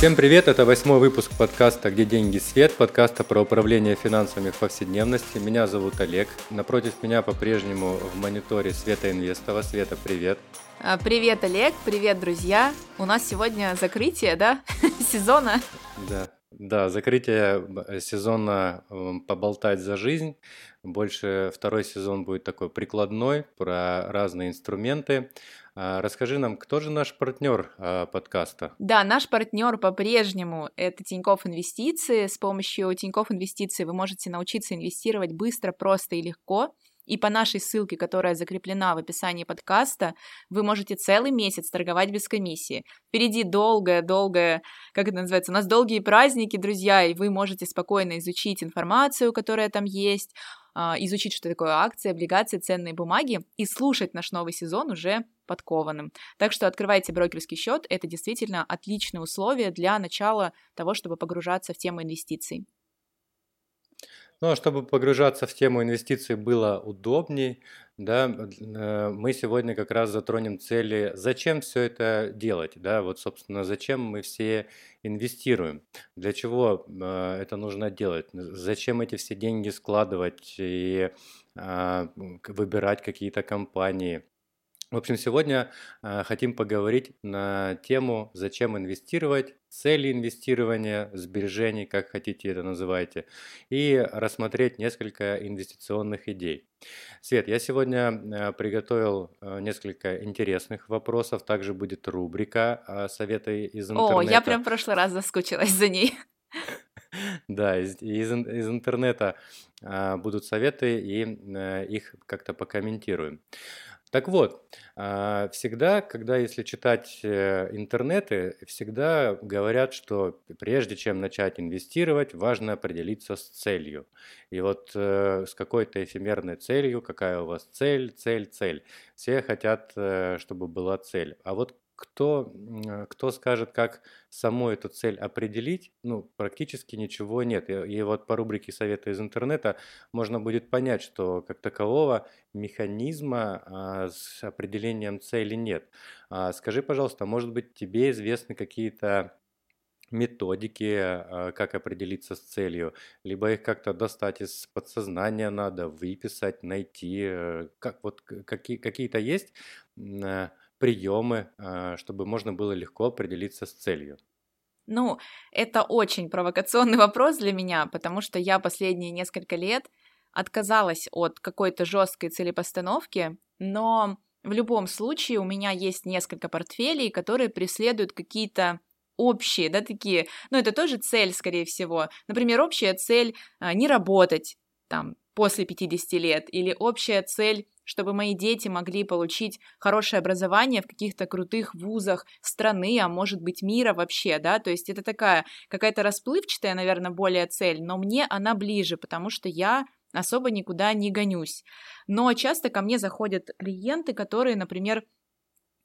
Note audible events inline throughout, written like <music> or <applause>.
Всем привет, это восьмой выпуск подкаста «Где деньги? Свет», подкаста про управление финансами в повседневности. Меня зовут Олег. Напротив меня по-прежнему в мониторе Света Инвестова. Света, привет. А, привет, Олег, привет, друзья. У нас сегодня закрытие, да, <laughs> сезона. Да, да, закрытие э, сезона «Поболтать за жизнь». Больше второй сезон будет такой прикладной, про разные инструменты. А, расскажи нам, кто же наш партнер а, подкаста? Да, наш партнер по-прежнему это Тинькофф Инвестиции. С помощью Тинькофф Инвестиции вы можете научиться инвестировать быстро, просто и легко. И по нашей ссылке, которая закреплена в описании подкаста, вы можете целый месяц торговать без комиссии. Впереди долгое-долгое, как это называется, у нас долгие праздники, друзья, и вы можете спокойно изучить информацию, которая там есть, изучить, что такое акции, облигации, ценные бумаги и слушать наш новый сезон уже подкованным. Так что открывайте брокерский счет, это действительно отличные условия для начала того, чтобы погружаться в тему инвестиций. Ну, а чтобы погружаться в тему инвестиций было удобней, да, э, мы сегодня как раз затронем цели, зачем все это делать, да, вот, собственно, зачем мы все инвестируем, для чего э, это нужно делать, зачем эти все деньги складывать и а, выбирать какие-то компании, в общем, сегодня э, хотим поговорить на тему, зачем инвестировать, цели инвестирования, сбережений, как хотите это называйте, и рассмотреть несколько инвестиционных идей. Свет, я сегодня э, приготовил э, несколько интересных вопросов, также будет рубрика э, «Советы из интернета». О, я прям в прошлый раз заскучилась за ней. <laughs> Да, из, из, из интернета а, будут советы, и а, их как-то покомментируем. Так вот, а, всегда, когда если читать э, интернеты, всегда говорят, что прежде чем начать инвестировать, важно определиться с целью. И вот э, с какой-то эфемерной целью, какая у вас цель, цель, цель. Все хотят, э, чтобы была цель. А вот кто, а, кто скажет, как саму эту цель определить, ну, практически ничего нет. И, и вот по рубрике «Советы из интернета» можно будет понять, что как такового механизма а, с определением цели нет. А, скажи, пожалуйста, может быть, тебе известны какие-то методики, а, как определиться с целью, либо их как-то достать из подсознания надо, выписать, найти, э, как вот какие, какие-то есть приемы, а, чтобы можно было легко определиться с целью? Ну, это очень провокационный <laughs> вопрос для меня, потому что я последние несколько лет отказалась от какой-то жесткой целепостановки, но в любом случае у меня есть несколько портфелей, которые преследуют какие-то общие, да, такие, ну, это тоже цель, скорее всего. Например, общая цель а, не работать там после 50 лет, или общая цель чтобы мои дети могли получить хорошее образование в каких-то крутых вузах страны, а может быть мира вообще, да, то есть это такая какая-то расплывчатая, наверное, более цель, но мне она ближе, потому что я особо никуда не гонюсь. Но часто ко мне заходят клиенты, которые, например,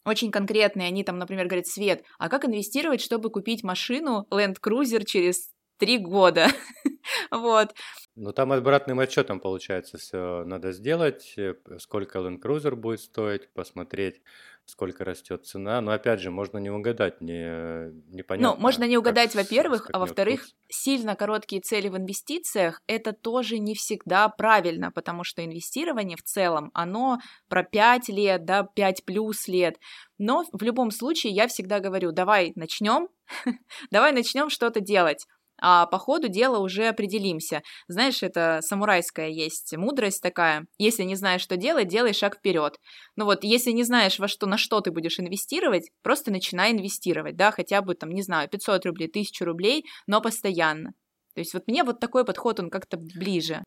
очень конкретные, они там, например, говорят, Свет, а как инвестировать, чтобы купить машину Land Cruiser через три года? <laughs> <laughs> вот. Ну, там обратным отчетом, получается, все надо сделать, э, сколько Land Cruiser будет стоить, посмотреть, сколько растет цена. Но, опять же, можно не угадать, не, непонятно. Ну, можно не угадать, во-первых, а во-вторых, курс. сильно короткие цели в инвестициях – это тоже не всегда правильно, потому что инвестирование в целом, оно про 5 лет, да, 5 плюс лет. Но в любом случае я всегда говорю, давай начнем, <laughs> давай начнем что-то делать а по ходу дела уже определимся. Знаешь, это самурайская есть мудрость такая. Если не знаешь, что делать, делай шаг вперед. Ну вот, если не знаешь, во что, на что ты будешь инвестировать, просто начинай инвестировать, да, хотя бы там, не знаю, 500 рублей, 1000 рублей, но постоянно. То есть вот мне вот такой подход, он как-то ближе.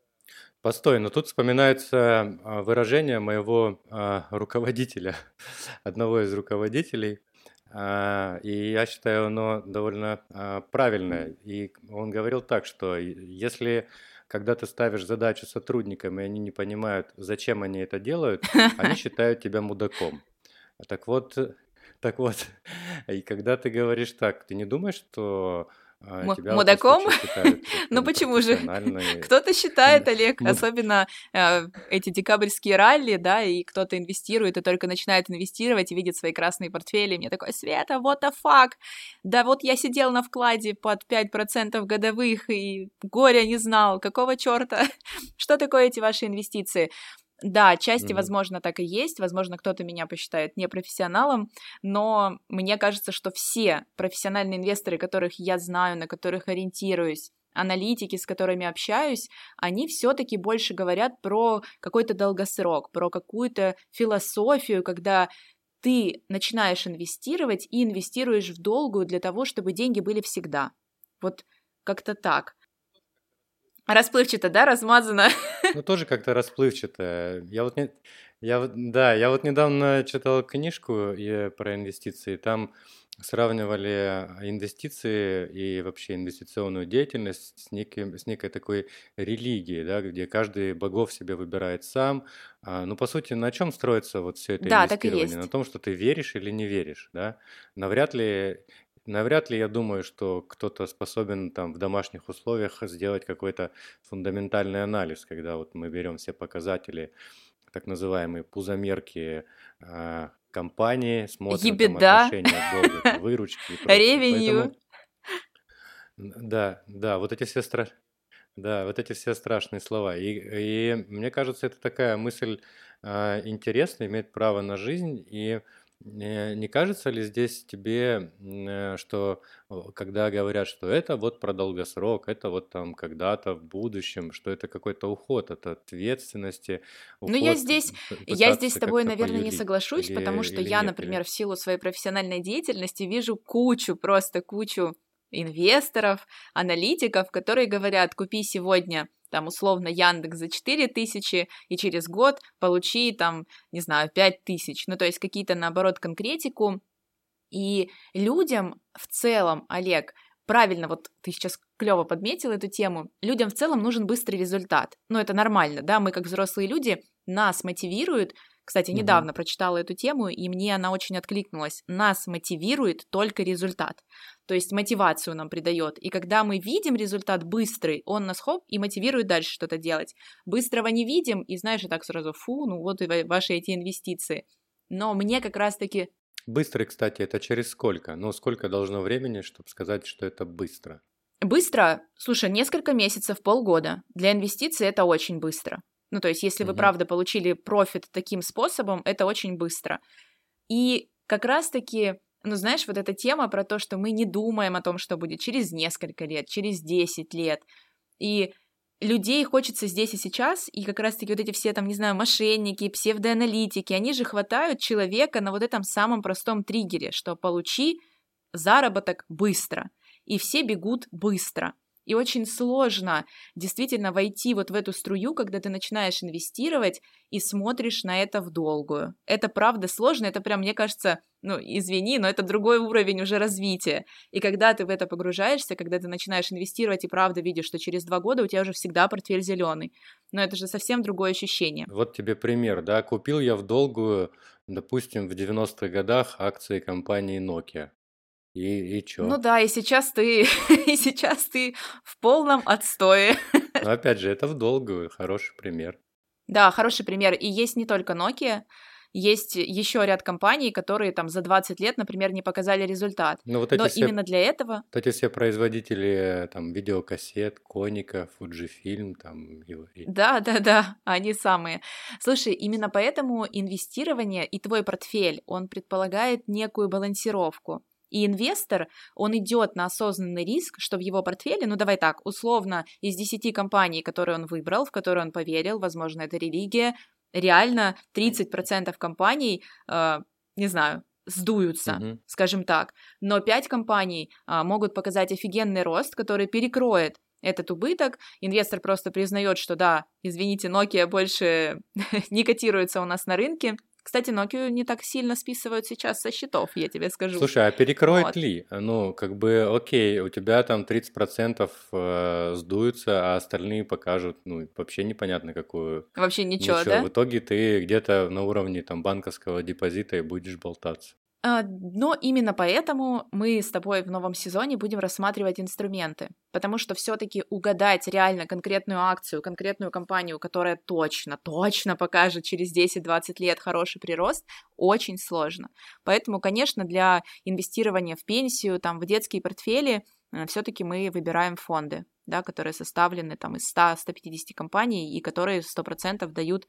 Постой, но тут вспоминается а, выражение моего а, руководителя, <laughs> одного из руководителей, и я считаю, оно довольно а, правильное. И он говорил так, что если когда ты ставишь задачу сотрудникам, и они не понимают, зачем они это делают, <laughs> они считают тебя мудаком. Так вот, так вот, <laughs> и когда ты говоришь так, ты не думаешь, что а, тебя Мудаком? считают <laughs> Ну почему же? Кто-то считает, Олег, особенно э, эти декабрьские ралли, да, и кто-то инвестирует и только начинает инвестировать и видит свои красные портфели. Мне такой, Света, what the fuck? Да вот я сидел на вкладе под 5% годовых и горя не знал. Какого черта? <laughs> Что такое эти ваши инвестиции? Да, отчасти, mm-hmm. возможно, так и есть. Возможно, кто-то меня посчитает непрофессионалом, но мне кажется, что все профессиональные инвесторы, которых я знаю, на которых ориентируюсь, аналитики, с которыми общаюсь, они все-таки больше говорят про какой-то долгосрок, про какую-то философию, когда ты начинаешь инвестировать и инвестируешь в долгую для того, чтобы деньги были всегда. Вот как-то так. Расплывчато, да, размазано? <laughs> Ну, тоже как-то расплывчато. Я вот не... Я да, я вот недавно читал книжку про инвестиции, там сравнивали инвестиции и вообще инвестиционную деятельность с, неким, с некой такой религией, да, где каждый богов себе выбирает сам. А, ну, по сути, на чем строится вот все это да, инвестирование? Так и есть. На том, что ты веришь или не веришь, да? Навряд ли Навряд ли я думаю, что кто-то способен там в домашних условиях сделать какой-то фундаментальный анализ, когда вот мы берем все показатели, так называемые пузомерки э, компании, смотрим там отношения долга к <laughs> выручке и Ревенью. Да, да, вот эти все стра... да, вот эти все страшные слова. И, и мне кажется, это такая мысль э, интересная, имеет право на жизнь, и не не кажется ли здесь тебе, э, что когда говорят, что это вот про долгосрок, это вот там когда-то в будущем, что это какой-то уход от ответственности, Ну, я здесь, я здесь с тобой, наверное, не соглашусь, потому что я, например, в силу своей профессиональной деятельности вижу кучу, просто кучу инвесторов, аналитиков, которые говорят, купи сегодня там условно Яндекс за 4 тысячи, и через год получи там, не знаю, 5 тысяч. Ну, то есть какие-то, наоборот, конкретику. И людям в целом, Олег, правильно, вот ты сейчас клево подметил эту тему, людям в целом нужен быстрый результат. Ну, это нормально, да, мы как взрослые люди, нас мотивирует кстати, недавно угу. прочитала эту тему, и мне она очень откликнулась. Нас мотивирует только результат. То есть мотивацию нам придает. И когда мы видим результат быстрый, он нас хоп и мотивирует дальше что-то делать. Быстрого не видим, и знаешь, и так сразу, фу, ну вот и ваши эти инвестиции. Но мне как раз-таки... Быстрый, кстати, это через сколько? Ну, сколько должно времени, чтобы сказать, что это быстро? Быстро? Слушай, несколько месяцев, полгода. Для инвестиций это очень быстро. Ну, то есть, если вы правда получили профит таким способом, это очень быстро. И как раз-таки, ну, знаешь, вот эта тема про то, что мы не думаем о том, что будет через несколько лет, через 10 лет. И людей хочется здесь и сейчас, и как раз-таки вот эти все там, не знаю, мошенники, псевдоаналитики, они же хватают человека на вот этом самом простом триггере, что получи заработок быстро. И все бегут быстро. И очень сложно действительно войти вот в эту струю, когда ты начинаешь инвестировать и смотришь на это в долгую. Это правда сложно, это прям, мне кажется, ну, извини, но это другой уровень уже развития. И когда ты в это погружаешься, когда ты начинаешь инвестировать и правда видишь, что через два года у тебя уже всегда портфель зеленый. Но это же совсем другое ощущение. Вот тебе пример, да, купил я в долгую, допустим, в 90-х годах акции компании Nokia. И, и чё? Ну да, и сейчас ты, <laughs> и сейчас ты в полном отстое. <laughs> Но опять же, это в долгую, хороший пример. Да, хороший пример. И есть не только Nokia, есть еще ряд компаний, которые там за 20 лет, например, не показали результат. Но, ну, вот эти Но все, именно для этого... Вот эти все производители там видеокассет, Коника, Fujifilm, там... И... Да, да, да, <laughs> они самые. Слушай, именно поэтому инвестирование и твой портфель, он предполагает некую балансировку. И инвестор, он идет на осознанный риск, что в его портфеле, ну давай так, условно, из 10 компаний, которые он выбрал, в которые он поверил, возможно, это религия, реально 30% компаний, э, не знаю, сдуются, mm-hmm. скажем так. Но 5 компаний э, могут показать офигенный рост, который перекроет этот убыток. Инвестор просто признает, что да, извините, Nokia больше <laughs> не котируется у нас на рынке, кстати, Nokia не так сильно списывают сейчас со счетов, я тебе скажу. Слушай, а перекроет вот. ли? Ну, как бы, окей, у тебя там 30% э, сдуются, а остальные покажут, ну, вообще непонятно какую. Вообще ничего, ничего. да? В итоге ты где-то на уровне там банковского депозита и будешь болтаться. А, но именно поэтому мы с тобой в новом сезоне будем рассматривать инструменты, потому что все-таки угадать реально конкретную акцию, конкретную компанию, которая точно, точно покажет через 10-20 лет хороший прирост, очень сложно. Поэтому, конечно, для инвестирования в пенсию, там, в детские портфели, э, все-таки мы выбираем фонды, да, которые составлены там из 100-150 компаний и которые 100% дают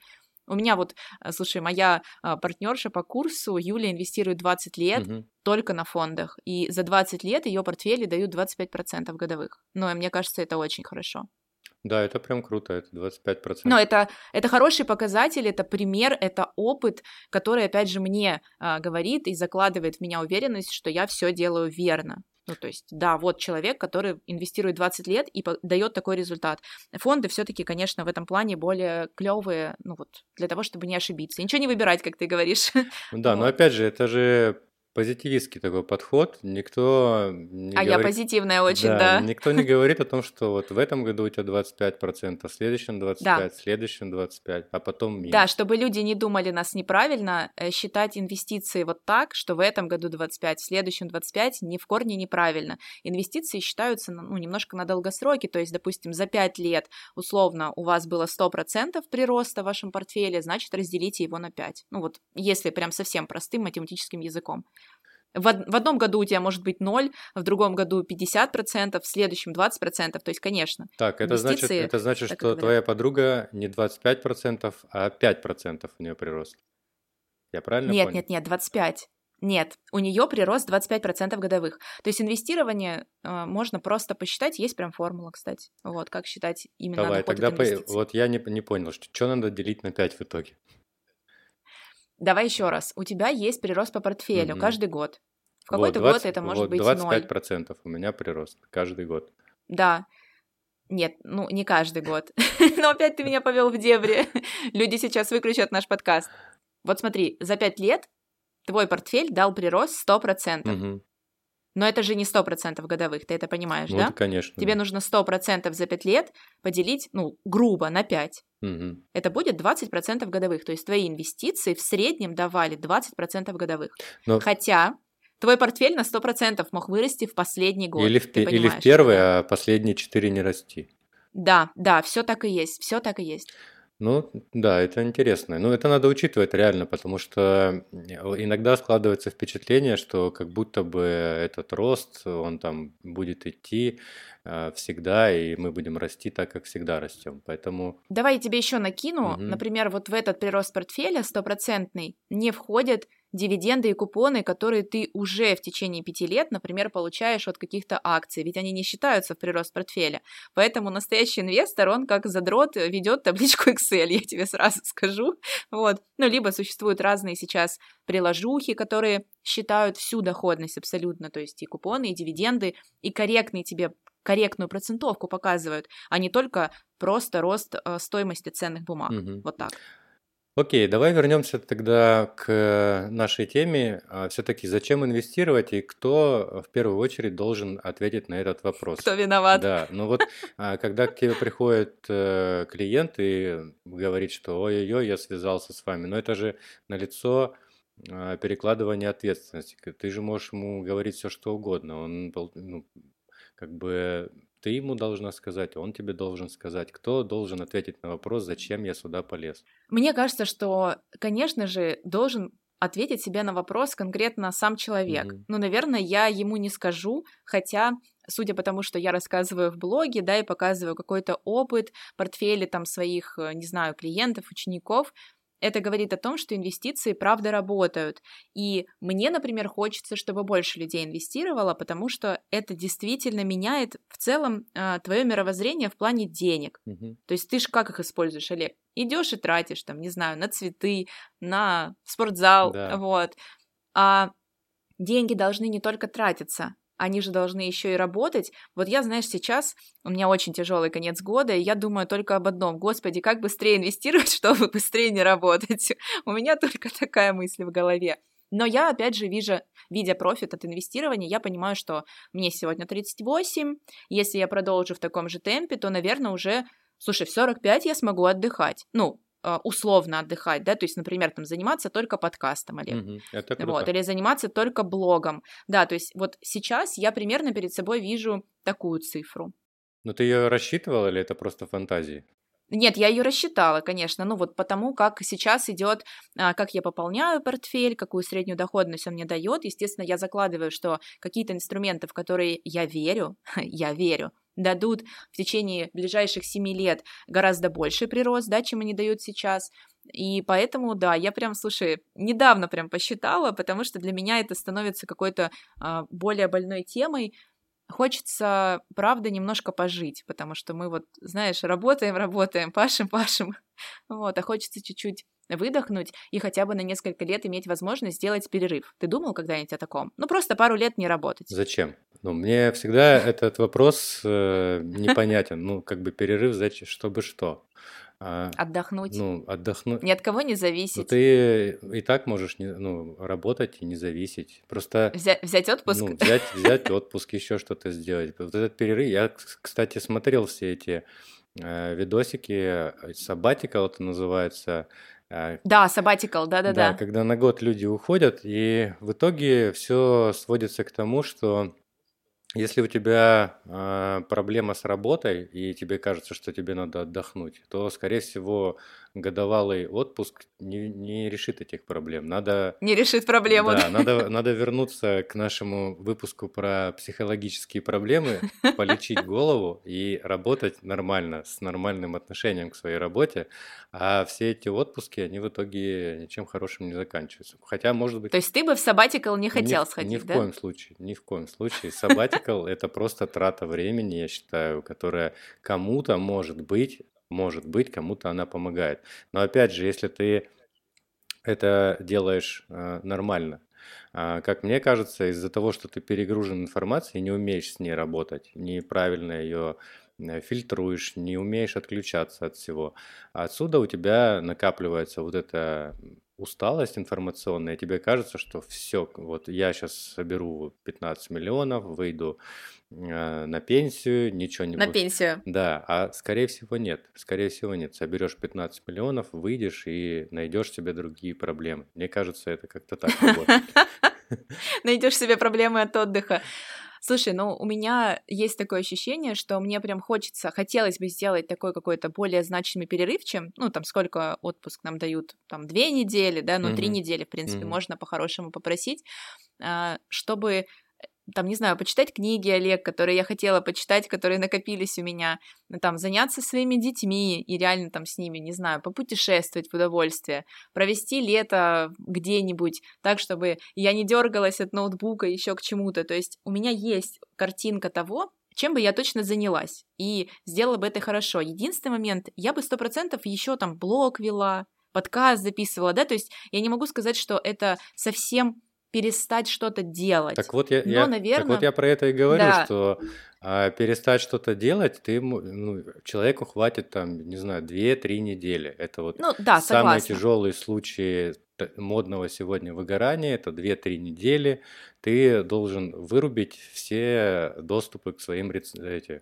у меня вот, э, слушай, моя а, партнерша по курсу, Юля, инвестирует 20 лет угу. только на фондах, и за 20 лет ее портфели дают 25% годовых. Ну, и мне кажется, это очень хорошо. Да, это прям круто, это 25%. Но это, это хороший показатель, это пример, это опыт, который, опять же, мне а, говорит и закладывает в меня уверенность, что я все делаю верно. Ну, то есть, да, вот человек, который инвестирует 20 лет и дает такой результат. Фонды все-таки, конечно, в этом плане более клевые, ну вот, для того, чтобы не ошибиться. ничего не выбирать, как ты говоришь. Да, вот. но опять же, это же позитивистский такой подход. Никто не А говорит... я позитивная очень, да, да. Никто не говорит о том, что вот в этом году у тебя 25%, в следующем 25%, да. в следующем 25%, а потом минус. Да, чтобы люди не думали нас неправильно, э, считать инвестиции вот так, что в этом году 25, в следующем 25, ни в корне неправильно. Инвестиции считаются ну, немножко на долгосроке, то есть, допустим, за 5 лет условно у вас было 100% прироста в вашем портфеле, значит, разделите его на 5. Ну вот, если прям совсем простым математическим языком. В, в одном году у тебя может быть 0, в другом году 50%, в следующем 20%, то есть, конечно. Так, это значит, это значит что твоя подруга не 25%, а 5% у нее прирост. Я правильно нет, понял? Нет, нет, нет, 25. Нет, у нее прирост 25% годовых. То есть инвестирование э, можно просто посчитать, есть прям формула, кстати. Вот, как считать именно Давай, тогда по... вот я не, не понял, что, что надо делить на 5 в итоге. Давай еще раз. У тебя есть прирост по портфелю mm-hmm. каждый год. В какой-то вот, 20, год это может вот быть 25% 0. у меня прирост каждый год. Да. Нет, ну не каждый год. <laughs> Но опять ты меня повел в дебри. <laughs> Люди сейчас выключат наш подкаст. Вот смотри, за 5 лет твой портфель дал прирост 100%. Угу. Но это же не 100% годовых, ты это понимаешь, ну, да? конечно. Тебе нужно 100% за 5 лет поделить, ну, грубо, на 5. Угу. Это будет 20% годовых. То есть твои инвестиции в среднем давали 20% годовых. Но... Хотя твой портфель на 100% мог вырасти в последний год. Или в, или в первый, а последние 4 не расти. Да, да, все так и есть, все так и есть. Ну, да, это интересно. Ну, это надо учитывать реально, потому что иногда складывается впечатление, что как будто бы этот рост, он там будет идти э, всегда, и мы будем расти так, как всегда растем. Поэтому... Давай я тебе еще накину. Угу. Например, вот в этот прирост портфеля стопроцентный не входит дивиденды и купоны, которые ты уже в течение пяти лет, например, получаешь от каких-то акций, ведь они не считаются в прирост портфеля. Поэтому настоящий инвестор, он как задрот ведет табличку Excel, <laughs> я тебе сразу скажу. Вот. Ну, либо существуют разные сейчас приложухи, которые считают всю доходность абсолютно, то есть и купоны, и дивиденды, и корректные тебе корректную процентовку показывают, а не только просто рост э, стоимости ценных бумаг. Угу. Вот так. Окей, давай вернемся тогда к нашей теме. А, Все-таки зачем инвестировать и кто в первую очередь должен ответить на этот вопрос? Кто виноват? Да, ну вот <laughs> а, когда к тебе приходит э, клиент и говорит, что ой-ой-ой, я связался с вами, но это же на лицо а, перекладывание ответственности. Ты же можешь ему говорить все что угодно. Он ну, как бы ты ему должна сказать, он тебе должен сказать, кто должен ответить на вопрос, зачем я сюда полез. Мне кажется, что, конечно же, должен ответить себе на вопрос конкретно сам человек. Mm-hmm. Ну, наверное, я ему не скажу, хотя судя по тому, что я рассказываю в блоге, да, и показываю какой-то опыт, портфели там своих, э, не знаю, клиентов, учеников, это говорит о том, что инвестиции правда работают. И мне, например, хочется, чтобы больше людей инвестировало, потому что это действительно меняет в целом э, твое мировоззрение в плане денег. Угу. То есть ты же как их используешь, Олег? Идешь и тратишь, там, не знаю, на цветы, на спортзал, да. вот. А деньги должны не только тратиться, они же должны еще и работать. Вот я, знаешь, сейчас у меня очень тяжелый конец года, и я думаю только об одном. Господи, как быстрее инвестировать, <laughs> чтобы быстрее не работать? У меня только такая мысль в голове. Но я, опять же, вижу, видя профит от инвестирования, я понимаю, что мне сегодня 38, если я продолжу в таком же темпе, то, наверное, уже, слушай, в 45 я смогу отдыхать. Ну, условно отдыхать, да, то есть, например, там заниматься только подкастом, Олег, Мгм. Это круто. вот, или заниматься только блогом, да, то есть вот сейчас я примерно перед собой вижу такую цифру. Но ты ее рассчитывал или это просто фантазии? Нет, я ее рассчитала, конечно, ну вот потому, как сейчас идет, а, как я пополняю портфель, какую среднюю доходность он мне дает. Естественно, я закладываю, что какие-то инструменты, в которые я верю, <laughs> я верю, дадут в течение ближайших семи лет гораздо больший прирост, да, чем они дают сейчас. И поэтому, да, я прям, слушай, недавно прям посчитала, потому что для меня это становится какой-то а, более больной темой, Хочется, правда, немножко пожить, потому что мы вот, знаешь, работаем, работаем, пашем, <laughs> пашем, вот, а хочется чуть-чуть выдохнуть и хотя бы на несколько лет иметь возможность сделать перерыв. Ты думал когда-нибудь о таком? Ну, просто пару лет не работать. Зачем? Ну, мне всегда этот вопрос э, непонятен. Ну, как бы перерыв, зачем, чтобы что? А, отдохнуть. Ну, отдохнуть. Ни от кого не Ну, зависеть. ты и так можешь не, ну, работать и не зависеть. Просто Взять, взять отпуск. ну, взять, взять отпуск, еще что-то сделать. Вот этот перерыв. Я, кстати, смотрел все эти э, видосики, сабатика это называется. э, Да, sabbatical, Да, да-да-да. когда на год люди уходят, и в итоге все сводится к тому, что если у тебя а, проблема с работой, и тебе кажется, что тебе надо отдохнуть, то, скорее всего, годовалый отпуск не, не решит этих проблем. Надо, Не решит проблему. да, надо, <laughs> надо вернуться к нашему выпуску про психологические проблемы, полечить голову и работать нормально, с нормальным отношением к своей работе. А все эти отпуски, они в итоге ничем хорошим не заканчиваются. Хотя, может быть, То есть ты бы в sabbatical не ни хотел в, сходить, ни в да? коем случае, ни в коем случае. Sabbatical это просто трата времени, я считаю, которая кому-то может быть, может быть, кому-то она помогает. Но опять же, если ты это делаешь э, нормально, а, как мне кажется, из-за того, что ты перегружен информацией не умеешь с ней работать, неправильно ее э, фильтруешь, не умеешь отключаться от всего, отсюда у тебя накапливается вот эта усталость информационная, тебе кажется, что все, вот я сейчас соберу 15 миллионов, выйду э, на пенсию, ничего не На буду. пенсию. Да, а скорее всего нет. Скорее всего нет. Соберешь 15 миллионов, выйдешь и найдешь себе другие проблемы. Мне кажется, это как-то так работает. <laughs> Найдешь себе проблемы от отдыха. Слушай, ну у меня есть такое ощущение, что мне прям хочется, хотелось бы сделать такой какой-то более значимый перерыв, чем, ну там сколько отпуск нам дают, там две недели, да, ну три Мгм. недели, в принципе, Мгм. можно по-хорошему попросить, а, чтобы там, не знаю, почитать книги, Олег, которые я хотела почитать, которые накопились у меня, ну, там, заняться своими детьми и реально там с ними, не знаю, попутешествовать в удовольствие, провести лето где-нибудь так, чтобы я не дергалась от ноутбука еще к чему-то. То есть у меня есть картинка того, чем бы я точно занялась и сделала бы это хорошо. Единственный момент, я бы сто процентов еще там блог вела, подкаст записывала, да, то есть я не могу сказать, что это совсем перестать что-то делать. Так вот я, Но, я- так наверно, вот я про это и говорю, да. что а, перестать что-то делать, ты, ну, человеку хватит там, не знаю, 2-3 недели. Это вот Ну да, самые тяжелые случаи модного сегодня выгорания, это 2-3 недели. Ты должен вырубить все доступы к своим рец- эти, а,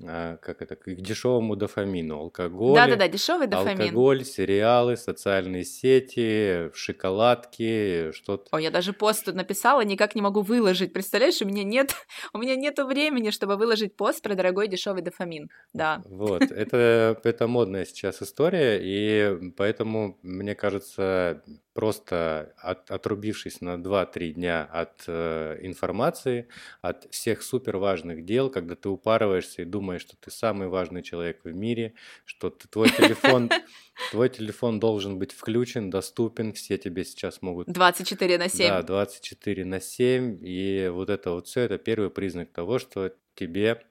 как это, к дешевому дофамину, алкоголь, Да-да-да, дешевый дофамин. алкоголь, сериалы, социальные сети, шоколадки, что-то. О, я даже пост тут написала, никак не могу выложить. Представляешь, у меня нет, <laughs> у меня нету времени, чтобы выложить пост про дорогой дешевый дофамин. Да. Вот, это, <laughs> это модная сейчас история, и поэтому, мне кажется, просто от- отрубившись на 2-3 дня от э, информации, от всех супер важных дел, когда ты упарываешься и думаешь, что ты самый важный человек в мире, что ты- твой телефон, <laughs> твой телефон должен быть включен, доступен, все тебе сейчас могут 24 на 7. да, 24 на 7, и вот это вот все, это первый признак того, что тебе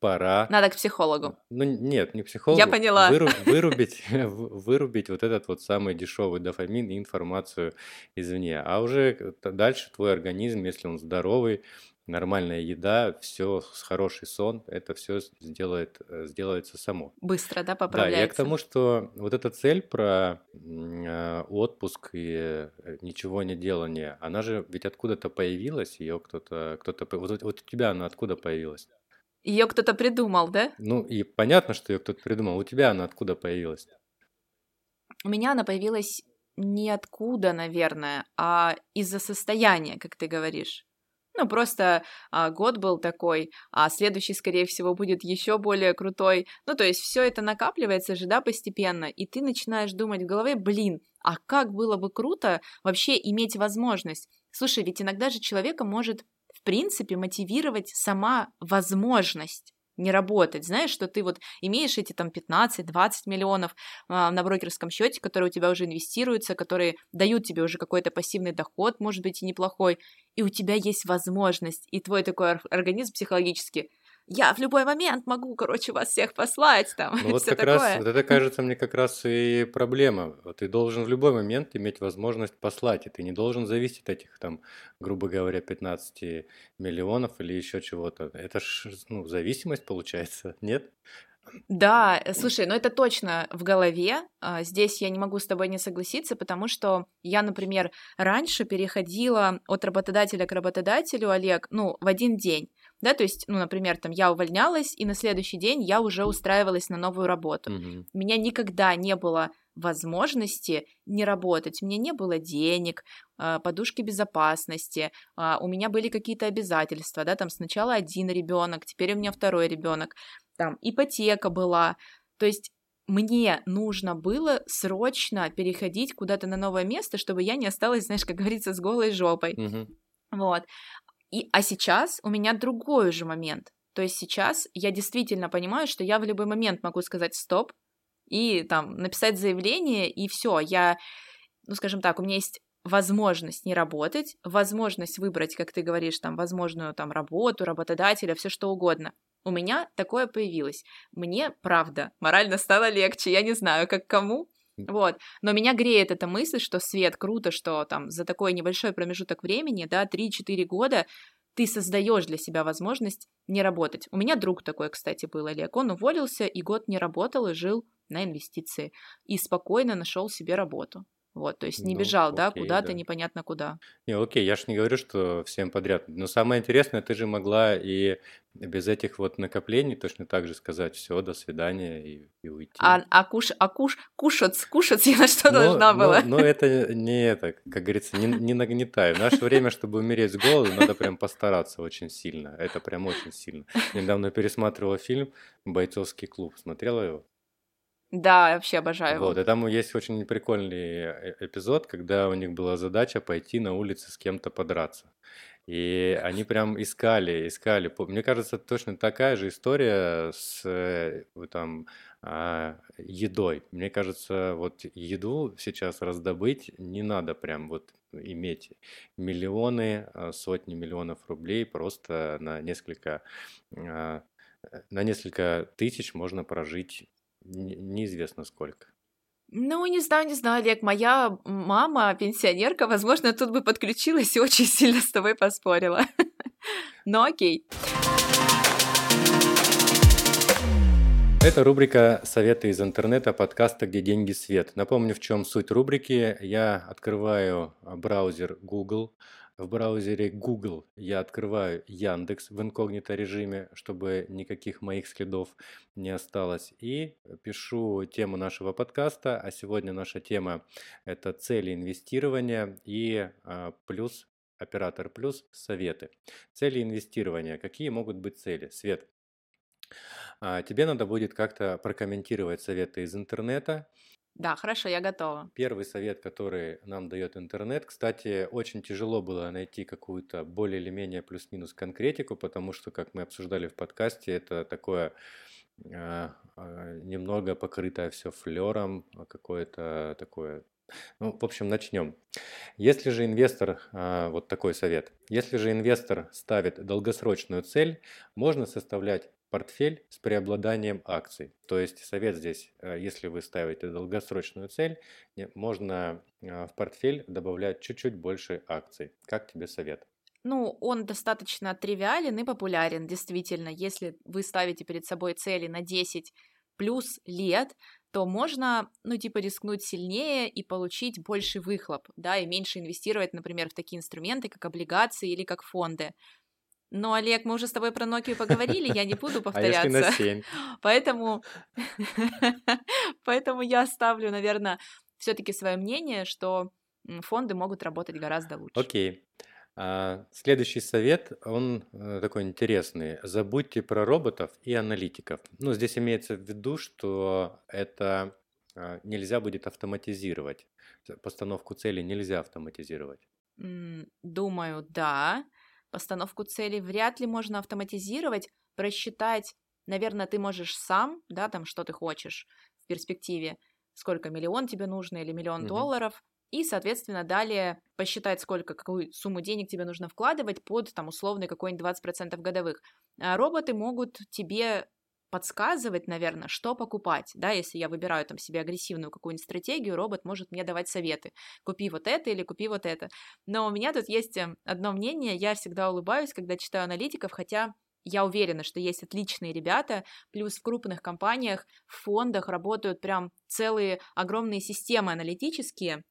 пора Надо к психологу. ну нет, не психологу. Я поняла. выру- <laughs> вырубить, вырубить вот этот вот самый дешевый дофамин и информацию извне. А уже к- дальше твой организм, если он здоровый, нормальная еда, все хороший сон, это все сделает, э, сделается само. Быстро, да, Да, поправляется. я к тому, что вот эта цель про э, отпуск и э, ничего не делание, она же ведь откуда-то появилась, ее кто-то, кто-то, вот, вот у тебя она откуда появилась? Ее кто-то придумал, да? Ну, и понятно, что ее кто-то придумал. У тебя она откуда появилась? у меня она появилась ниоткуда, наверное, а из-за состояния, как ты говоришь. Ну, просто а, год был такой, а следующий, скорее всего, будет еще более крутой. Ну, то есть все это накапливается же, да, постепенно, и ты начинаешь думать в голове, блин, а как было бы круто вообще иметь возможность. Слушай, ведь иногда же человека может, принципе, мотивировать сама возможность не работать. Знаешь, что ты вот имеешь эти там 15-20 миллионов а, на брокерском счете, которые у тебя уже инвестируются, которые дают тебе уже какой-то пассивный доход, может быть, и неплохой, и у тебя есть возможность, и твой такой организм психологически я в любой момент могу, короче, вас всех послать там. Ну, <laughs> вот как такое. раз, вот это кажется мне как раз и проблема. Ты должен в любой момент иметь возможность послать, и ты не должен зависеть от этих там, грубо говоря, 15 миллионов или еще чего-то. Это ж ну, зависимость получается, <laughs> нет? Да, э, слушай, ну это точно в голове. А, здесь я не могу с тобой не согласиться, потому что я, например, раньше переходила от работодателя к работодателю, Олег, ну, в один день да, то есть, ну, например, там я увольнялась, и на следующий день я уже устраивалась на новую работу. Mm-hmm. У меня никогда не было возможности не работать. У меня не было денег, а, подушки безопасности, а, у меня были какие-то обязательства, да, там сначала один ребенок, теперь у меня второй ребенок, там ипотека была. То есть мне нужно было срочно переходить куда-то на новое место, чтобы я не осталась, знаешь, как говорится, с голой жопой. Mm-hmm. Вот. И, а сейчас у меня другой уже момент. То есть сейчас я действительно понимаю, что я в любой момент могу сказать стоп и там написать заявление, и все. Я, ну скажем так, у меня есть возможность не работать, возможность выбрать, как ты говоришь, там, возможную там работу, работодателя, все что угодно. У меня такое появилось. Мне, правда, морально стало легче. Я не знаю, как кому, вот. Но меня греет эта мысль, что свет круто, что там за такой небольшой промежуток времени, да, 3-4 года ты создаешь для себя возможность не работать. У меня друг такой, кстати, был, Олег. Он уволился и год не работал и жил на инвестиции. И спокойно нашел себе работу. Вот, то есть не ну, бежал, окей, да, куда-то да. непонятно куда. Не, окей, я же не говорю, что всем подряд. Но самое интересное, ты же могла и без этих вот накоплений точно так же сказать все, до свидания и, и уйти. А, а, куш, а куш, кушать, кушать я на что но, должна но, была? Но это не это, как говорится, не, не нагнетай. В наше время, чтобы умереть с голоду, надо прям постараться очень сильно. Это прям очень сильно. Недавно пересматривала фильм «Бойцовский клуб». Смотрела его? Да, вообще обожаю. Вот, и там есть очень прикольный э, эпизод, когда у них была задача пойти на улице с кем-то подраться. И они прям искали, искали. Мне кажется, точно такая же история с э, там а, едой. Мне кажется, вот еду сейчас раздобыть не надо прям вот иметь миллионы, а, сотни миллионов рублей просто на несколько а, на несколько тысяч можно прожить неизвестно сколько. Ну, не знаю, не знаю, Олег, моя мама, пенсионерка, возможно, тут бы подключилась и очень сильно с тобой поспорила. <laughs> Но окей. Это рубрика «Советы из интернета» подкаста «Где деньги свет». Напомню, в чем суть рубрики. Я открываю браузер Google, в браузере Google я открываю Яндекс в инкогнито режиме, чтобы никаких моих следов не осталось. И пишу тему нашего подкаста. А сегодня наша тема – это цели инвестирования и а, плюс оператор плюс советы. Цели инвестирования. Какие могут быть цели? Свет. А, тебе надо будет как-то прокомментировать советы из интернета да, хорошо, я готова. Первый совет, который нам дает интернет, кстати, очень тяжело было найти какую-то более или менее плюс-минус конкретику, потому что, как мы обсуждали в подкасте, это такое э, э, немного покрытое все флером, а какое-то такое ну, в общем, начнем. Если же инвестор, а, вот такой совет, если же инвестор ставит долгосрочную цель, можно составлять портфель с преобладанием акций. То есть совет здесь, э, если вы ставите долгосрочную цель, можно э, в портфель добавлять чуть-чуть больше акций. Как тебе совет? Ну, он достаточно тривиален и популярен, действительно. Если вы ставите перед собой цели на 10 плюс лет, то можно, ну, типа, рискнуть сильнее и получить больше выхлоп, да, и меньше инвестировать, например, в такие инструменты, как облигации или как фонды. Но, Олег, мы уже с тобой про Nokia поговорили, я не буду повторяться. <laughs> А если на 7? <laughs> Поэтому... <laughs> Поэтому я ставлю, наверное, все-таки свое мнение, что фонды могут работать гораздо лучше. Окей. А, следующий совет, он э, такой интересный. Забудьте про роботов и аналитиков. Ну, здесь имеется в виду, что это а, нельзя будет автоматизировать. Постановку цели нельзя автоматизировать. Думаю, да. Постановку целей вряд ли можно автоматизировать. Просчитать, наверное, ты можешь сам, да, там, что ты хочешь в перспективе, сколько миллион тебе нужно или миллион угу. долларов, и, соответственно, далее посчитать, сколько, какую сумму денег тебе нужно вкладывать под, там, условный какой-нибудь 20% годовых. А роботы могут тебе подсказывать, наверное, что покупать, да, если я выбираю там себе агрессивную какую-нибудь стратегию, робот может мне давать советы, купи вот это или купи вот это. Но у меня тут есть эм, одно мнение, я всегда улыбаюсь, когда читаю аналитиков, хотя я уверена, что есть отличные ребята, плюс в крупных компаниях, в фондах работают прям целые огромные системы аналитические,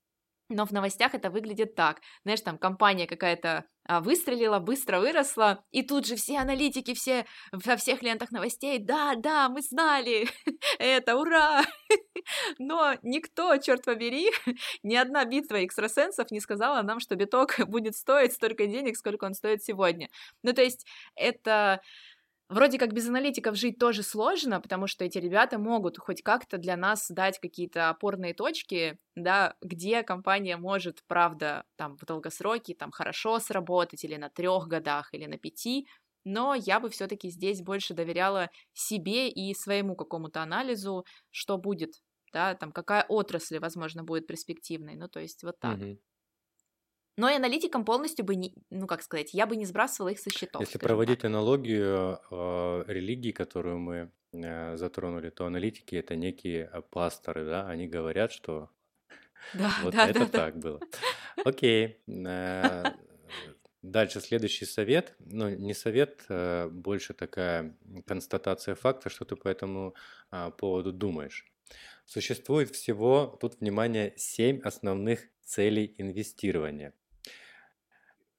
но в новостях это выглядит так. Знаешь, там компания какая-то а, выстрелила, быстро выросла, и тут же все аналитики, все во всех лентах новостей, да, да, мы знали, <laughs> это, ура! <laughs> Но никто, черт побери, <laughs> ни одна битва экстрасенсов не сказала нам, что биток будет стоить столько денег, сколько он стоит сегодня. Ну, то есть это Вроде как без аналитиков жить тоже сложно, потому что эти ребята могут хоть как-то для нас дать какие-то опорные точки, да, где компания может, правда, там в долгосроке там хорошо сработать или на трех годах, или на пяти, но я бы все-таки здесь больше доверяла себе и своему какому-то анализу, что будет, да, там какая отрасль, возможно, будет перспективной, ну то есть вот так. Mm-hmm. Но и аналитикам полностью бы не, ну как сказать, я бы не сбрасывала их со счетов. Если проводить так. аналогию э, религии, которую мы э, затронули, то аналитики это некие э, пасторы, да, они говорят, что <laughs> да, вот да, это да, так да. было. Окей. Э, дальше следующий совет, ну не совет, а больше такая констатация факта, что ты по этому а, поводу думаешь. Существует всего, тут внимание, семь основных целей инвестирования.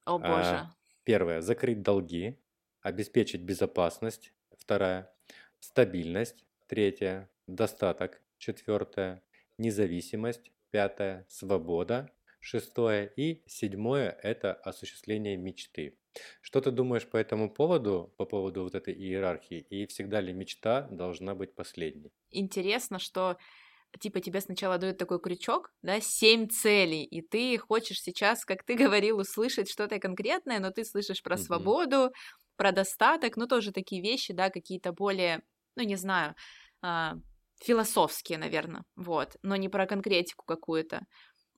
О а, боже. Первое. Закрыть долги, обеспечить безопасность. Вторая. Стабильность. Третья. Достаток. Четвертое. Независимость. Пятое. Свобода. Шестое. И седьмое – это осуществление мечты. Что ты думаешь по этому поводу, по поводу вот этой иерархии? И всегда ли мечта должна быть последней? Интересно, что типа тебе сначала дают такой крючок, да, семь целей, и ты хочешь сейчас, как ты <laughs> говорил, услышать что-то конкретное, но ты слышишь про mm-hmm. свободу, про достаток, ну тоже такие вещи, да, какие-то более, ну не знаю, э, философские, наверное, вот, но не про конкретику какую-то.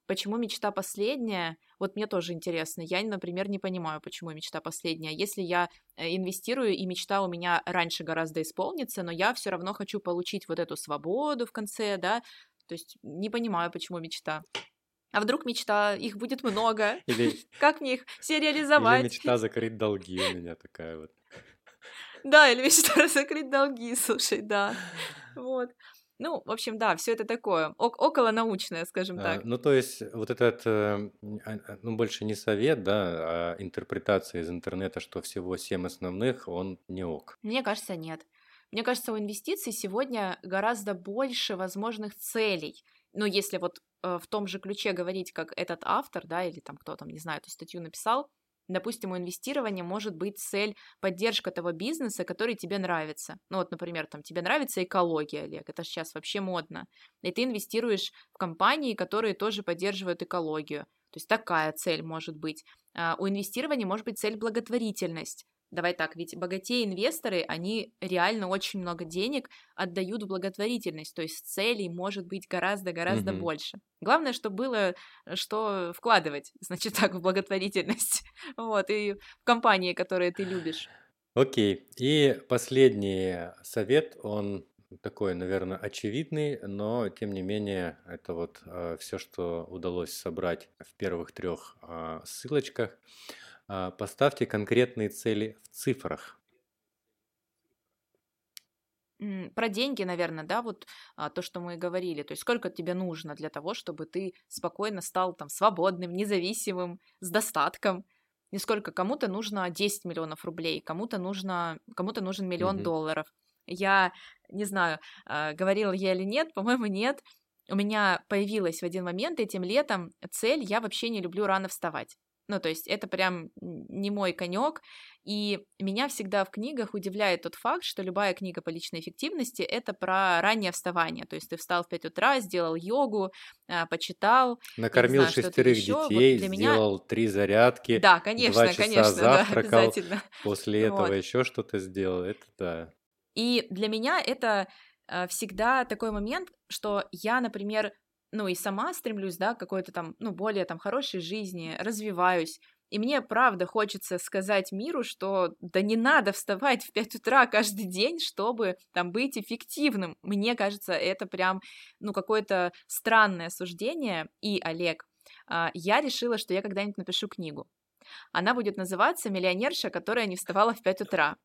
Почему мечта последняя? Вот мне тоже интересно. Я, например, не понимаю, почему мечта последняя. Если я э, инвестирую, и мечта у меня раньше гораздо исполнится, но я все равно хочу получить вот эту свободу в конце, да, то есть не понимаю, почему мечта. А вдруг мечта, их будет много, или... <laughs> как мне их все реализовать? Или мечта закрыть долги у меня такая вот. <laughs> Да, или мечта <laughs> закрыть долги, слушай, да. Вот. Ну, в общем, да, все это такое, около научное, скажем а, так. Ну, то есть, вот этот, э, а, а, ну, больше не совет, да, а интерпретация из интернета, что всего семь основных, он не ок. Мне кажется, нет. Мне кажется, у инвестиций сегодня гораздо больше возможных целей. Но если вот э, в том же ключе говорить, как этот автор, да, или там кто там, не знаю, эту статью написал, Допустим, у инвестирования может быть цель поддержка того бизнеса, который тебе нравится. Ну вот, например, там тебе нравится экология, Олег, это сейчас вообще модно. И ты инвестируешь в компании, которые тоже поддерживают экологию. То есть такая цель может быть. А у инвестирования может быть цель благотворительность. Давай так, ведь богатее инвесторы, они реально очень много денег отдают в благотворительность, то есть целей может быть гораздо-гораздо mm-hmm. больше. Главное, чтобы было э, что вкладывать, <laughs> значит так, в благотворительность, <laughs> вот, и в компании, которые ты любишь. Окей, и последний совет, он такой, наверное, очевидный, но тем не менее это вот э, все, что удалось собрать в первых трех э, ссылочках. А, поставьте конкретные цели в цифрах. Про деньги, наверное, да, вот а, то, что мы говорили. То есть сколько тебе нужно для того, чтобы ты спокойно стал там свободным, независимым, с достатком. Не сколько кому-то нужно 10 миллионов рублей, кому-то нужно, кому-то нужен миллион mm долларов. Я не знаю, а, говорила я или нет, по-моему, нет. у меня появилась в один момент этим летом цель, я вообще не люблю рано вставать. Ну, то есть это прям не мой конек. И меня всегда в книгах удивляет тот факт, что любая книга по личной эффективности — это про раннее вставание. То есть ты встал в 5 утра, сделал йогу, а, почитал. Накормил знаю, шестерых детей, вот для меня... сделал три зарядки. Да, конечно, два часа конечно, <laughs> завтракал, да, обязательно. После этого вот. еще что-то сделал. Это да. И для меня это а, всегда такой момент, что я, например, ну и сама стремлюсь, да, к какой-то там, ну, более там хорошей жизни, развиваюсь. И мне правда хочется сказать миру, что да не надо вставать в 5 утра каждый день, чтобы там быть эффективным. Мне кажется, это прям, ну, какое-то странное суждение. И, Олег, а, я решила, что я когда-нибудь напишу книгу. Она будет называться «Миллионерша, которая не вставала в 5 утра».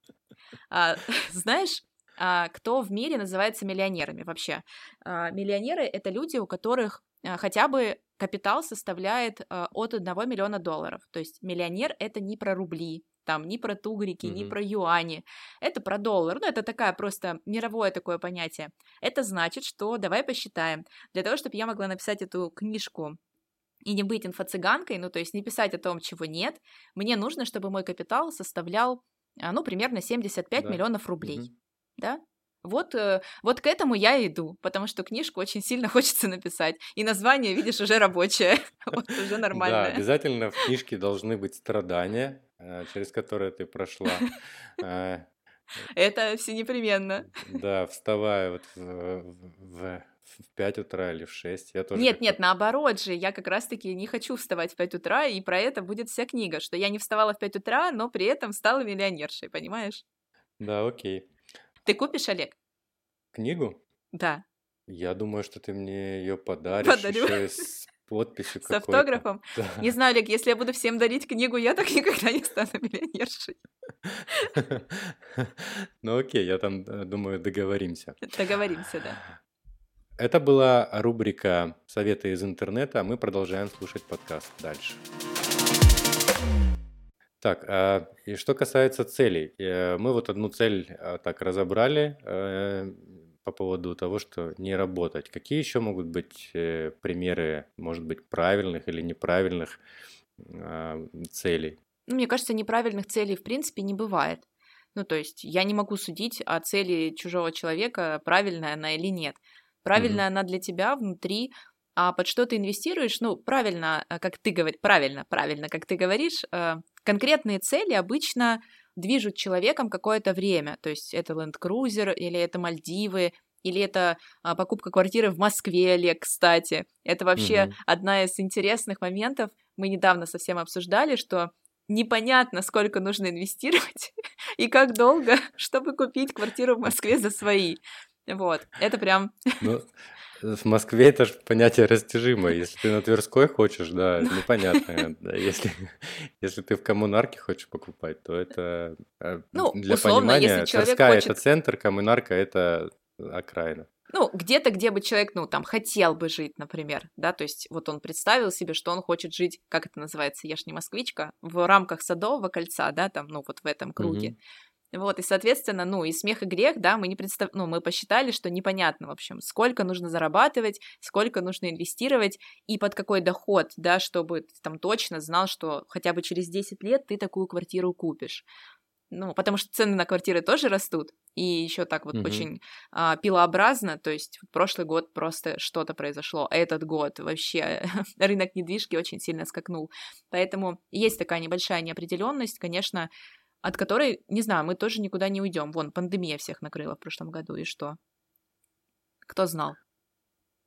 А, <laughs> знаешь, кто в мире называется миллионерами вообще. А, миллионеры — это люди, у которых а, хотя бы капитал составляет от 1 миллиона долларов. То есть миллионер — это не про рубли, там, не про тугрики, mm-hmm. не про юани. Это про доллар. Ну, это такая просто мировое такое понятие. Это значит, что давай посчитаем. Для того, чтобы я могла написать эту книжку и не быть инфо-цыганкой, ну, то есть не писать о том, чего нет, мне нужно, чтобы мой капитал составлял, ну, примерно 75 да. миллионов рублей. Mm-hmm да? Вот, э, вот к этому я иду, потому что книжку очень сильно <laughs> хочется написать. И название, видишь, уже рабочее, <laughs> вот уже нормально. Да, обязательно в книжке должны быть страдания, э, через которые ты прошла. <laughs> Э, Это все непременно. Да, вставая вот в, в, в 5 утра или в 6. Я тоже нет, нет, наоборот же, я как раз-таки не хочу вставать в 5 утра, и про это будет вся книга, что я не вставала в 5 утра, но при этом стала миллионершей, понимаешь? Да, окей. Ты купишь, Олег? Книгу? Да. Я думаю, что ты мне ее подаришь Подарю. еще с <laughs> подписью С автографом? Да. Не знаю, Олег, если я буду всем дарить книгу, я так <laughs> никогда не стану миллионершей. <laughs> Ну окей, я там, э, думаю, договоримся. Договоримся, да. Это была рубрика «Советы из интернета». Мы продолжаем слушать подкаст дальше. Так, а, и что касается целей, э, мы вот одну цель а, так разобрали э, по поводу того, что не работать. Какие еще могут быть э, примеры, может быть, правильных или неправильных а, целей? Ну, мне кажется, неправильных целей в принципе не бывает. Ну, то есть я не могу судить о цели чужого человека, правильная она или нет. Правильная mm-hmm. она для тебя внутри, а под что ты инвестируешь, ну, правильно, как ты говоришь, правильно, правильно, как ты говоришь, конкретные цели обычно движут человеком какое-то время. То есть это Land Cruiser или это Мальдивы, или это а, покупка квартиры в Москве, Олег, кстати. Это вообще угу. одна из интересных моментов. Мы недавно совсем обсуждали, что непонятно, сколько нужно инвестировать <laughs> и как долго, <laughs> чтобы купить квартиру в Москве за свои. Вот, это прям... Ну, в Москве это же понятие растяжимое. Если ты на Тверской хочешь, да, непонятно. <laughs> Да. Если, если ты в коммунарке хочешь покупать, то это э, ну, для условно, понимания, если Тверская хочет... это центр, коммунарка это окраина. Ну, где-то, где бы человек, ну, там, хотел бы жить, например, да, то есть вот он представил себе, что он хочет жить, как это называется, я ж не москвичка, в рамках Садового кольца, да, там, ну, вот в этом круге. Mm-hmm. Вот, и, соответственно, ну, и смех и грех, да, мы не представ... ну, мы посчитали, что непонятно, в общем, сколько нужно зарабатывать, сколько нужно инвестировать и под какой доход, да, чтобы ты там точно знал, что хотя бы через 10 лет ты такую квартиру купишь. Ну, потому что цены на квартиры тоже растут, и еще так вот mm-hmm. очень а, пилообразно, то есть прошлый год просто что-то произошло, а этот год вообще <laughs> рынок недвижки очень сильно скакнул. Поэтому есть такая небольшая неопределенность, конечно, от которой, не знаю, мы тоже никуда не уйдем. Вон, пандемия всех накрыла в прошлом году, и что? Кто знал?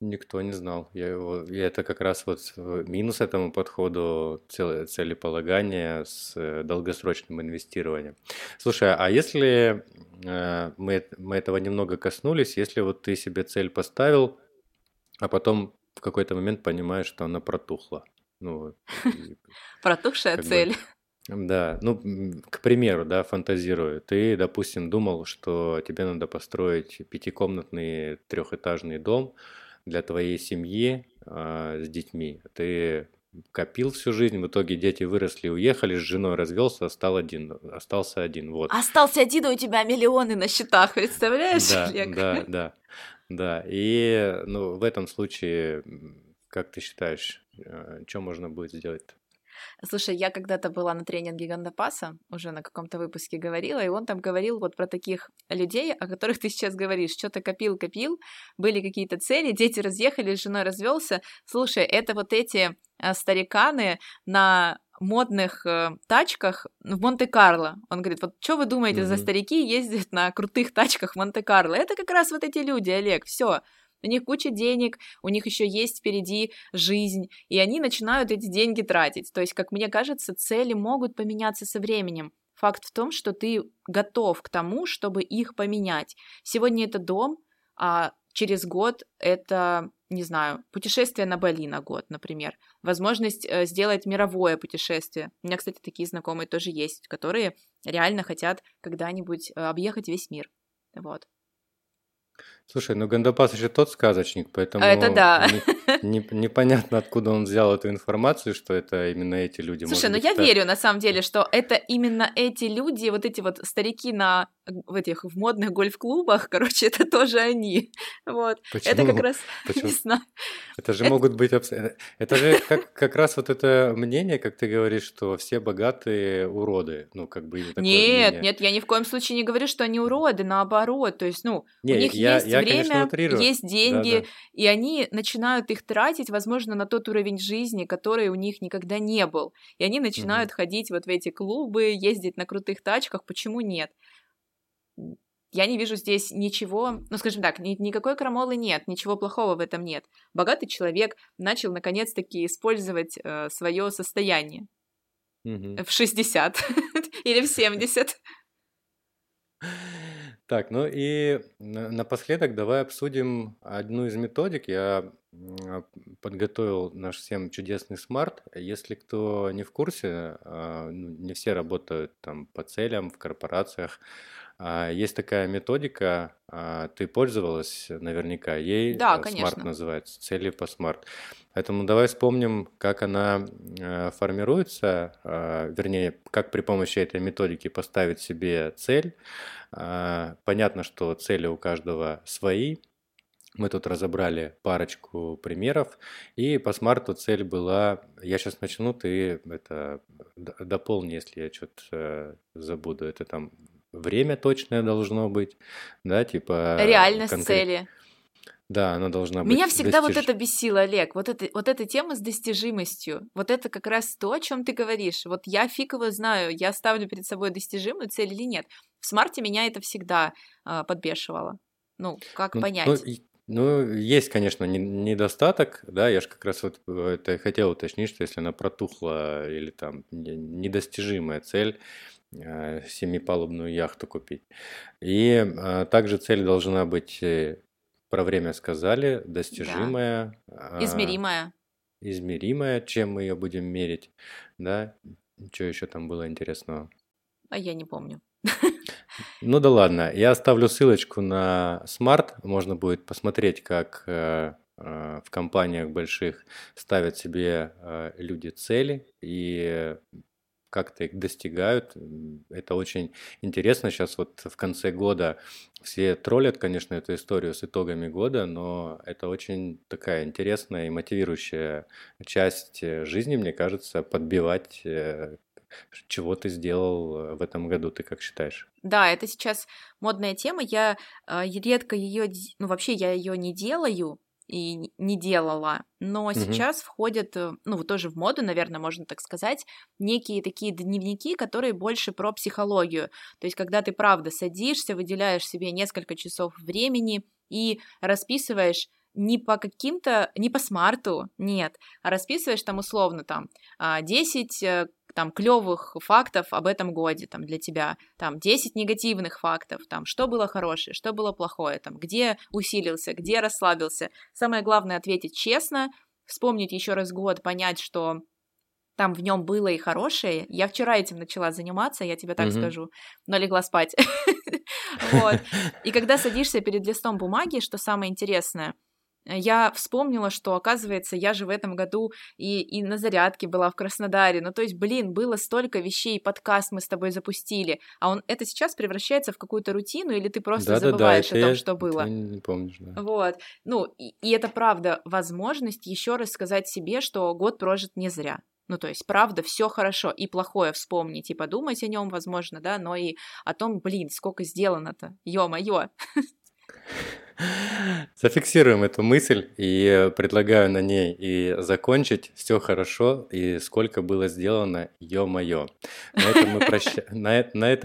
Никто не знал. Я его, и это как раз вот минус этому подходу целеполагания с э, долгосрочным инвестированием. Слушай, а если э, мы, мы этого немного коснулись, если вот ты себе цель поставил, а потом в какой-то момент понимаешь, что она протухла. Ну, <laughs> Протухшая цель. Бы, да, ну, к примеру, да, фантазирую. Ты, допустим, думал, что тебе надо построить пятикомнатный трехэтажный дом для твоей семьи э, с детьми. Ты копил всю жизнь, в итоге дети выросли, уехали, с женой развелся, остал один, остался один. Вот. Остался один, у тебя миллионы на счетах, представляешь, да, Олег? Да, да. Да, и ну, в этом случае, как ты считаешь, что можно будет сделать? Слушай, я когда-то была на тренинге Гандапаса, уже на каком-то выпуске говорила, и он там говорил вот про таких людей, о которых ты сейчас говоришь. Что-то копил-копил, были какие-то цели, дети разъехались, с женой развелся. Слушай, это вот эти э, стариканы на модных э, тачках в Монте-Карло. Он говорит, вот что вы думаете mm-hmm. за старики ездят на крутых тачках в Монте-Карло? Это как раз вот эти люди, Олег, все. У них куча денег, у них еще есть впереди жизнь, и они начинают эти деньги тратить. То есть, как мне кажется, цели могут поменяться со временем. Факт в том, что ты готов к тому, чтобы их поменять. Сегодня это дом, а через год это, не знаю, путешествие на Бали на год, например. Возможность э, сделать мировое путешествие. У меня, кстати, такие знакомые тоже есть, которые реально хотят когда-нибудь э, объехать весь мир. Вот. Слушай, ну Гандапас еще тот сказочник, поэтому Это да. не- не- непонятно, откуда он взял эту информацию, что это именно эти люди. Слушай, Может ну быть, я это... верю на самом деле, что это именно эти люди, вот эти вот старики на в этих в модных гольф-клубах, <laughs> короче, это тоже они. Вот. Это как Почему? раз, не Почему? знаю. Это же Это- могут быть... абс- э, Это же как, как раз вот это мнение, как ты говоришь, что все богатые уроды. Ну, как бы такое Нет, мнение. нет, я ни в коем случае не говорю, что они уроды, наоборот. То есть, ну, Не, у них я, есть я, конечно, время, утрирую. есть деньги, Да-да. и они начинают их тратить, возможно, на тот уровень жизни, который у них никогда не был. И они начинают ходить вот в эти клубы, ездить на крутых тачках. Почему нет? Я не вижу здесь ничего, ну, скажем так, ни- никакой крамолы нет, ничего плохого в этом нет. Богатый человек начал наконец-таки использовать свое состояние Мгм. в 60 <laughs> или в 70. <laughs> Так, ну и на- напоследок давай обсудим одну из методик. Я подготовил наш всем чудесный SMART. Если кто не в курсе, а, ну, не все работают там по целям в корпорациях. А, Есть такая методика, а, ты пользовалась наверняка ей, Да, э, SMART конечно. называется, цели по SMART. Поэтому давай вспомним, как она э, формируется, а, вернее, как при помощи этой методики поставить себе цель. А, Понятно, что цели у каждого свои. Мы тут разобрали парочку примеров, и по смарту цель была, я сейчас начну, ты это дополни, если я что-то забуду, это там время точное должно быть, да, типа Реальность конкрет- цели. Да, она должна быть Меня всегда вот достиж- это бесило, Олег, вот, это, вот эта тема с достижимостью, вот это как раз то, о чем ты говоришь. Вот я фиг его знаю, я ставлю перед собой достижимую цель или нет. В смарте меня это всегда а, подбешивало. Ну, как Ну, понять? ну, и- ну, есть, конечно, не- недостаток, да, я же как раз вот э, это хотел уточнить, что если она протухла или там не- недостижимая цель, э, семипалубную яхту купить. И э, также цель должна быть, э, про время сказали, достижимая, а, Измеримая. измеримая, чем мы ее будем мерить, да, что еще там было интересного? А я не помню. Ну да ладно, я оставлю ссылочку на Smart, можно будет посмотреть, как э, э, в компаниях больших ставят себе э, люди цели и как-то их достигают. Это очень интересно. Сейчас вот в конце года все троллят, конечно, эту историю с итогами года, но это очень такая интересная и мотивирующая часть э, жизни, мне кажется, подбивать, э, чего ты сделал э, в этом году, ты как считаешь? Да, это сейчас модная тема. Я редко ее, ну вообще я ее не делаю и не делала, но Мгм. сейчас входят, э, ну вот тоже в моду, наверное, можно так сказать, некие такие дневники, которые больше про психологию. То есть, когда ты правда садишься, выделяешь себе несколько часов времени и расписываешь не по каким-то, не по смарту, нет, а расписываешь там условно там а, 10 э, там клевых фактов об этом годе там для тебя, там 10 негативных фактов, там что было хорошее, что было плохое, там где усилился, где расслабился. Самое главное ответить честно, вспомнить еще раз год, понять, что там в нем было и хорошее. Я вчера этим начала заниматься, я тебе так Мгм. скажу, но легла спать. <laughs> Вот. И когда садишься перед листом бумаги, что самое интересное, я вспомнила, что, оказывается, я же в этом году и, и на зарядке была в Краснодаре. Ну, то есть, блин, было столько вещей, подкаст мы с тобой запустили, а он это сейчас превращается в какую-то рутину, или ты просто да, забываешь да, да, о том, я, что было. Ты не помнишь, да. Вот. Ну, и, и это правда возможность еще раз сказать себе, что год прожит не зря. Ну, то есть, правда, все хорошо, и плохое вспомнить, и подумать о нем, возможно, да, но и о том, блин, сколько сделано-то, ё-моё. <laughs> Зафиксируем эту мысль и предлагаю на ней и закончить. Все хорошо и сколько было сделано, ё-моё. На этом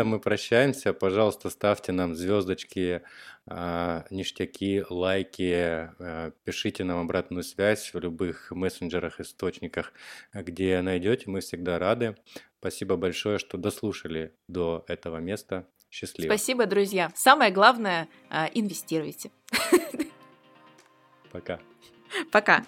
мы, <laughs> прощаемся. Пожалуйста, ставьте нам звездочки, э, ништяки, лайки, э, пишите нам обратную связь в любых мессенджерах, источниках, где найдете. Мы всегда рады. Спасибо большое, что дослушали до этого места. Счастливо. Спасибо, друзья. Самое главное, а, инвестируйте. Пока. Пока.